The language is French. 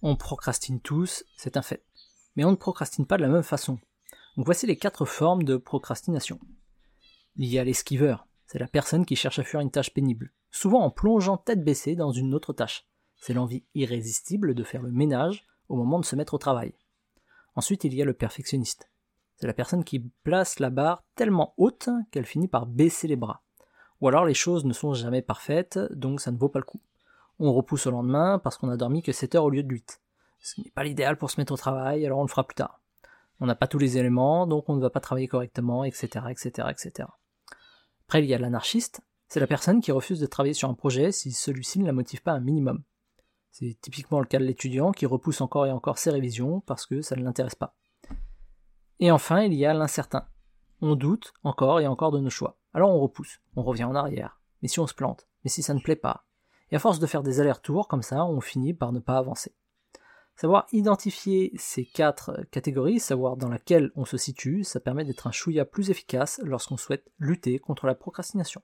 On procrastine tous, c'est un fait. Mais on ne procrastine pas de la même façon. Donc voici les quatre formes de procrastination. Il y a l'esquiveur, c'est la personne qui cherche à fuir une tâche pénible, souvent en plongeant tête baissée dans une autre tâche. C'est l'envie irrésistible de faire le ménage au moment de se mettre au travail. Ensuite, il y a le perfectionniste. C'est la personne qui place la barre tellement haute qu'elle finit par baisser les bras. Ou alors les choses ne sont jamais parfaites, donc ça ne vaut pas le coup. On repousse au lendemain parce qu'on a dormi que 7 heures au lieu de 8. Ce n'est pas l'idéal pour se mettre au travail, alors on le fera plus tard. On n'a pas tous les éléments, donc on ne va pas travailler correctement, etc., etc., etc. Après, il y a l'anarchiste. C'est la personne qui refuse de travailler sur un projet si celui-ci ne la motive pas un minimum. C'est typiquement le cas de l'étudiant qui repousse encore et encore ses révisions parce que ça ne l'intéresse pas. Et enfin, il y a l'incertain. On doute encore et encore de nos choix. Alors on repousse, on revient en arrière. Mais si on se plante? Mais si ça ne plaît pas? Et à force de faire des allers-retours comme ça, on finit par ne pas avancer. Savoir identifier ces quatre catégories, savoir dans laquelle on se situe, ça permet d'être un chouïa plus efficace lorsqu'on souhaite lutter contre la procrastination.